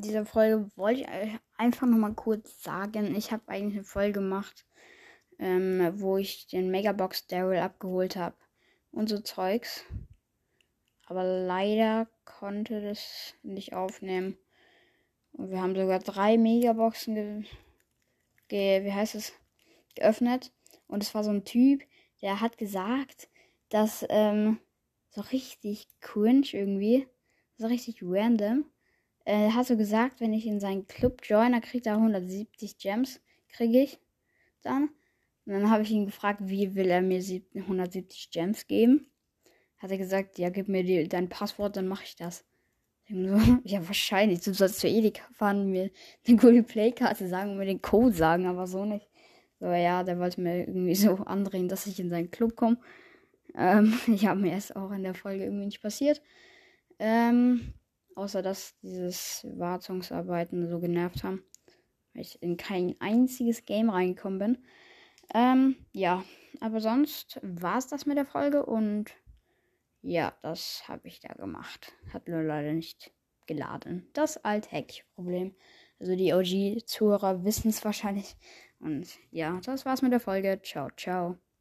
dieser Folge wollte ich einfach nochmal kurz sagen, ich habe eigentlich eine Folge gemacht, ähm, wo ich den Megabox Daryl abgeholt habe und so Zeugs. Aber leider konnte das nicht aufnehmen. Und wir haben sogar drei Megaboxen ge, ge wie heißt es, geöffnet. Und es war so ein Typ, der hat gesagt, dass ähm, so richtig cringe irgendwie, so richtig random. Er hat so gesagt, wenn ich in seinen Club join, dann kriegt er 170 Gems, kriege ich dann. Und dann habe ich ihn gefragt, wie will er mir 170 Gems geben. Hat er gesagt, ja, gib mir die, dein Passwort, dann mache ich das. ja, wahrscheinlich. Du sollst zu Edeka fahren, mir eine Google Play-Karte sagen und mir den Code sagen, aber so nicht. So, ja, der wollte mir irgendwie so andrehen, dass ich in seinen Club komme. Ähm, ich habe mir erst auch in der Folge irgendwie nicht passiert. Ähm, außer dass dieses Wartungsarbeiten so genervt haben. Weil ich in kein einziges Game reingekommen bin. Ähm, ja, aber sonst war es das mit der Folge und ja, das habe ich da gemacht. Hat nur leider nicht geladen. Das alltägliche Problem. Also die OG-Zuhörer wissen es wahrscheinlich. Und ja, das war's mit der Folge. Ciao, ciao.